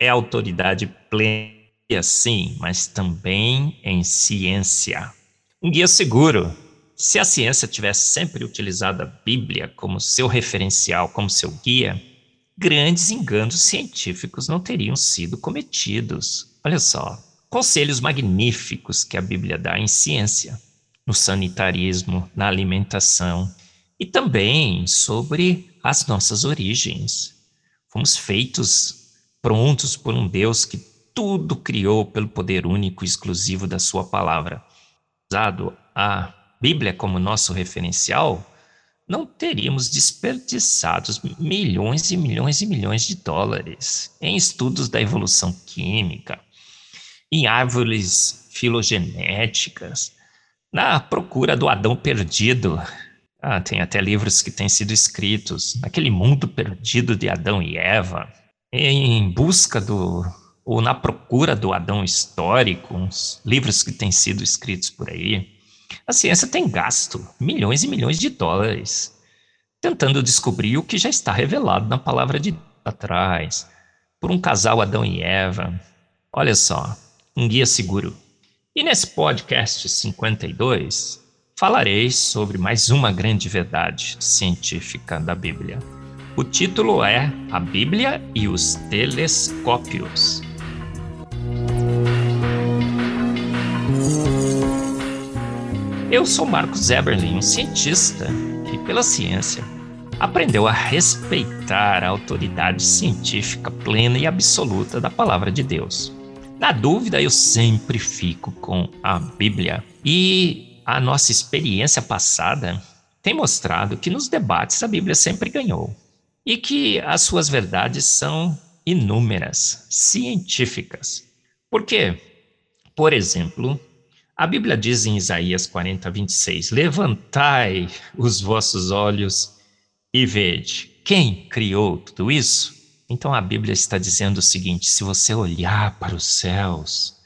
é autoridade plena, sim, mas também em ciência. Um guia seguro. Se a ciência tivesse sempre utilizado a Bíblia como seu referencial, como seu guia, grandes enganos científicos não teriam sido cometidos. Olha só, conselhos magníficos que a Bíblia dá em ciência, no sanitarismo, na alimentação e também sobre as nossas origens. Fomos feitos prontos por um Deus que tudo criou pelo poder único e exclusivo da sua palavra. Usado a Bíblia como nosso referencial, não teríamos desperdiçado milhões e milhões e milhões de dólares em estudos da evolução química, em árvores filogenéticas, na procura do Adão perdido. Ah, tem até livros que têm sido escritos naquele mundo perdido de Adão e Eva em busca do ou na procura do Adão histórico, uns livros que têm sido escritos por aí, a ciência tem gasto milhões e milhões de dólares tentando descobrir o que já está revelado na palavra de atrás, por um casal Adão e Eva. Olha só, um guia seguro. E nesse podcast 52, falarei sobre mais uma grande verdade científica da Bíblia o título é A Bíblia e os Telescópios. Eu sou Marcos Eberlin, um cientista que, pela ciência, aprendeu a respeitar a autoridade científica plena e absoluta da palavra de Deus. Na dúvida, eu sempre fico com a Bíblia. E a nossa experiência passada tem mostrado que nos debates a Bíblia sempre ganhou e que as suas verdades são inúmeras, científicas. Por quê? Por exemplo, a Bíblia diz em Isaías 40, 26: Levantai os vossos olhos e vede quem criou tudo isso. Então a Bíblia está dizendo o seguinte: se você olhar para os céus,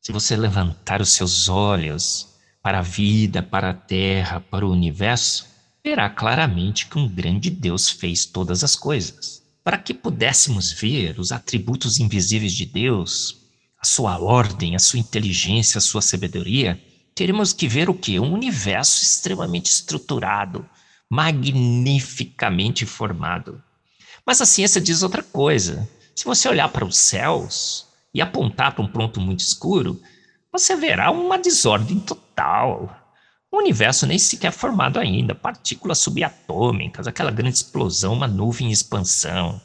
se você levantar os seus olhos para a vida, para a terra, para o universo, verá claramente que um grande Deus fez todas as coisas. Para que pudéssemos ver os atributos invisíveis de Deus, a sua ordem, a sua inteligência, a sua sabedoria, teremos que ver o que? Um universo extremamente estruturado, magnificamente formado. Mas a ciência diz outra coisa. Se você olhar para os céus e apontar para um ponto muito escuro, você verá uma desordem total, o universo nem sequer é formado ainda, partículas subatômicas, aquela grande explosão, uma nuvem em expansão.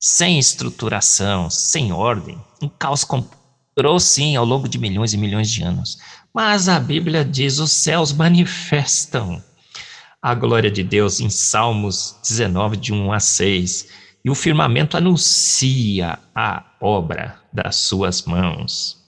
Sem estruturação, sem ordem, um caos comprou sim ao longo de milhões e milhões de anos. Mas a Bíblia diz: os céus manifestam a glória de Deus em Salmos 19, de 1 a 6. E o firmamento anuncia a obra das suas mãos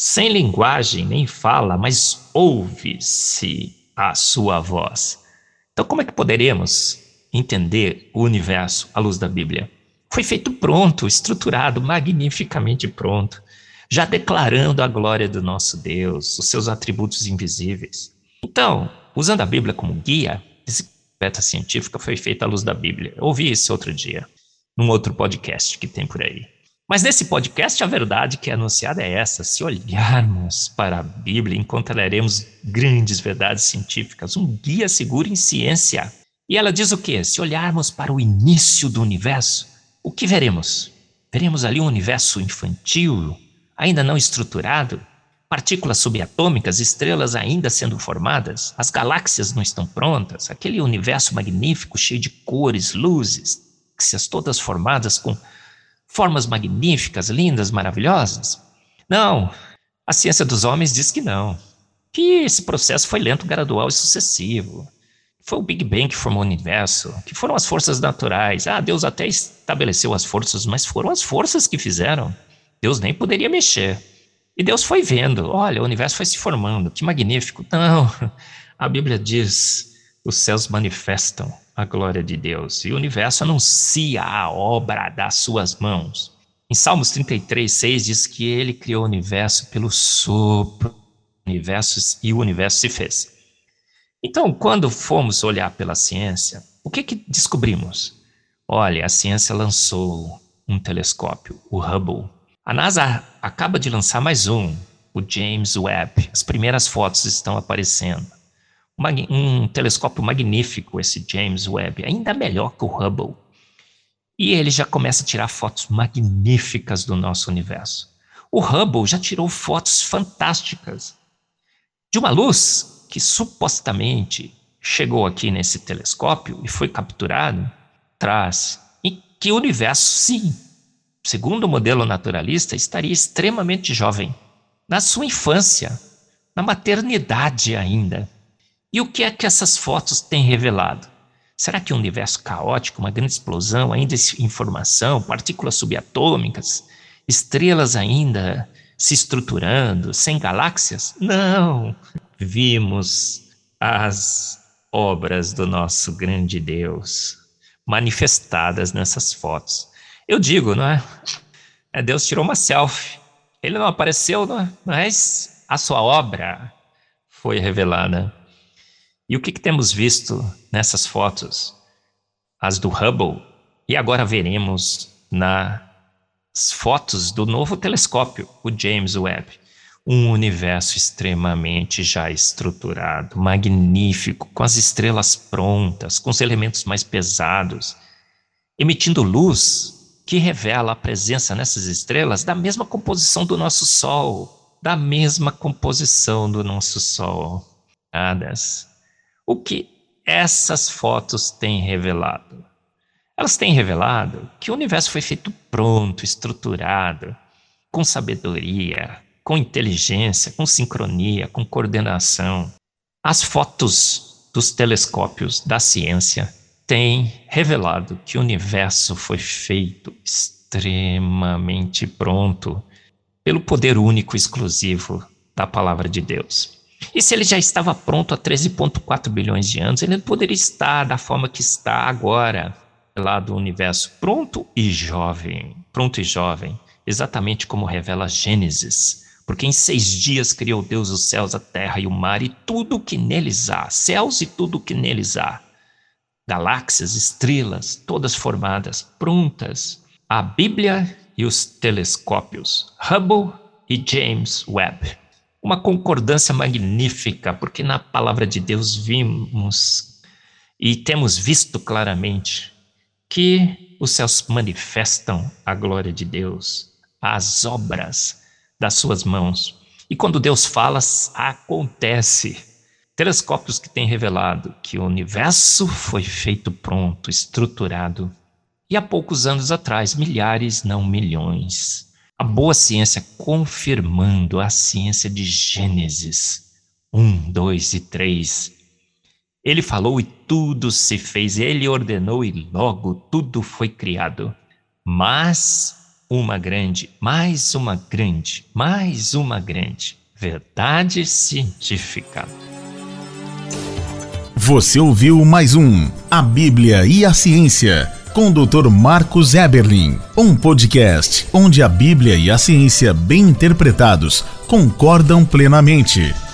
sem linguagem nem fala, mas ouve-se a sua voz. Então, como é que poderemos entender o universo à luz da Bíblia? Foi feito pronto, estruturado, magnificamente pronto, já declarando a glória do nosso Deus, os seus atributos invisíveis. Então, usando a Bíblia como guia, esse beta científica foi feita à luz da Bíblia. Eu ouvi isso outro dia, num outro podcast que tem por aí. Mas nesse podcast, a verdade que é anunciada é essa: se olharmos para a Bíblia, encontraremos grandes verdades científicas, um guia seguro em ciência. E ela diz o quê? Se olharmos para o início do universo, o que veremos? Veremos ali um universo infantil, ainda não estruturado, partículas subatômicas, estrelas ainda sendo formadas, as galáxias não estão prontas, aquele universo magnífico cheio de cores, luzes, galáxias todas formadas com formas magníficas, lindas, maravilhosas? Não, a ciência dos homens diz que não. Que esse processo foi lento, gradual e sucessivo. Foi o Big Bang que formou o universo, que foram as forças naturais. Ah, Deus até estabeleceu as forças, mas foram as forças que fizeram. Deus nem poderia mexer. E Deus foi vendo, olha, o universo foi se formando, que magnífico. Não, a Bíblia diz: os céus manifestam a glória de Deus e o universo anuncia a obra das suas mãos. Em Salmos 33, 6 diz que ele criou o universo pelo sopro universo e o universo se fez. Então, quando fomos olhar pela ciência, o que, que descobrimos? Olha, a ciência lançou um telescópio, o Hubble. A NASA acaba de lançar mais um, o James Webb. As primeiras fotos estão aparecendo. Um telescópio magnífico, esse James Webb, ainda melhor que o Hubble. E ele já começa a tirar fotos magníficas do nosso universo. O Hubble já tirou fotos fantásticas de uma luz que supostamente chegou aqui nesse telescópio e foi capturado, traz em que o universo, sim, segundo o modelo naturalista, estaria extremamente jovem, na sua infância, na maternidade ainda. E o que é que essas fotos têm revelado? Será que um universo caótico, uma grande explosão, ainda informação, partículas subatômicas, estrelas ainda se estruturando, sem galáxias? Não! vimos as obras do nosso grande Deus manifestadas nessas fotos. Eu digo, não é? é Deus tirou uma selfie. Ele não apareceu, não é? mas a sua obra foi revelada. E o que, que temos visto nessas fotos? As do Hubble, e agora veremos nas fotos do novo telescópio, o James Webb um universo extremamente já estruturado, magnífico, com as estrelas prontas, com os elementos mais pesados, emitindo luz que revela a presença nessas estrelas da mesma composição do nosso Sol, da mesma composição do nosso Sol. Adas. O que essas fotos têm revelado? Elas têm revelado que o universo foi feito pronto, estruturado, com sabedoria, com inteligência, com sincronia, com coordenação. As fotos dos telescópios da ciência têm revelado que o universo foi feito extremamente pronto pelo poder único e exclusivo da palavra de Deus. E se ele já estava pronto há 13,4 bilhões de anos, ele poderia estar da forma que está agora, lá do universo, pronto e jovem, pronto e jovem, exatamente como revela Gênesis, porque em seis dias criou Deus os céus, a terra e o mar e tudo o que neles há, céus e tudo o que neles há. Galáxias, estrelas, todas formadas, prontas. A Bíblia e os telescópios, Hubble e James Webb. Uma concordância magnífica, porque na palavra de Deus vimos e temos visto claramente que os céus manifestam a glória de Deus, as obras das suas mãos. E quando Deus fala, acontece. Telescópios que têm revelado que o universo foi feito pronto, estruturado. E há poucos anos atrás, milhares, não milhões. A boa ciência confirmando a ciência de Gênesis 1, 2 e 3. Ele falou e tudo se fez, ele ordenou e logo tudo foi criado. Mas uma grande, mais uma grande, mais uma grande verdade científica. Você ouviu mais um A Bíblia e a Ciência com o Dr. Marcos Eberlin, um podcast onde a Bíblia e a ciência bem interpretados concordam plenamente.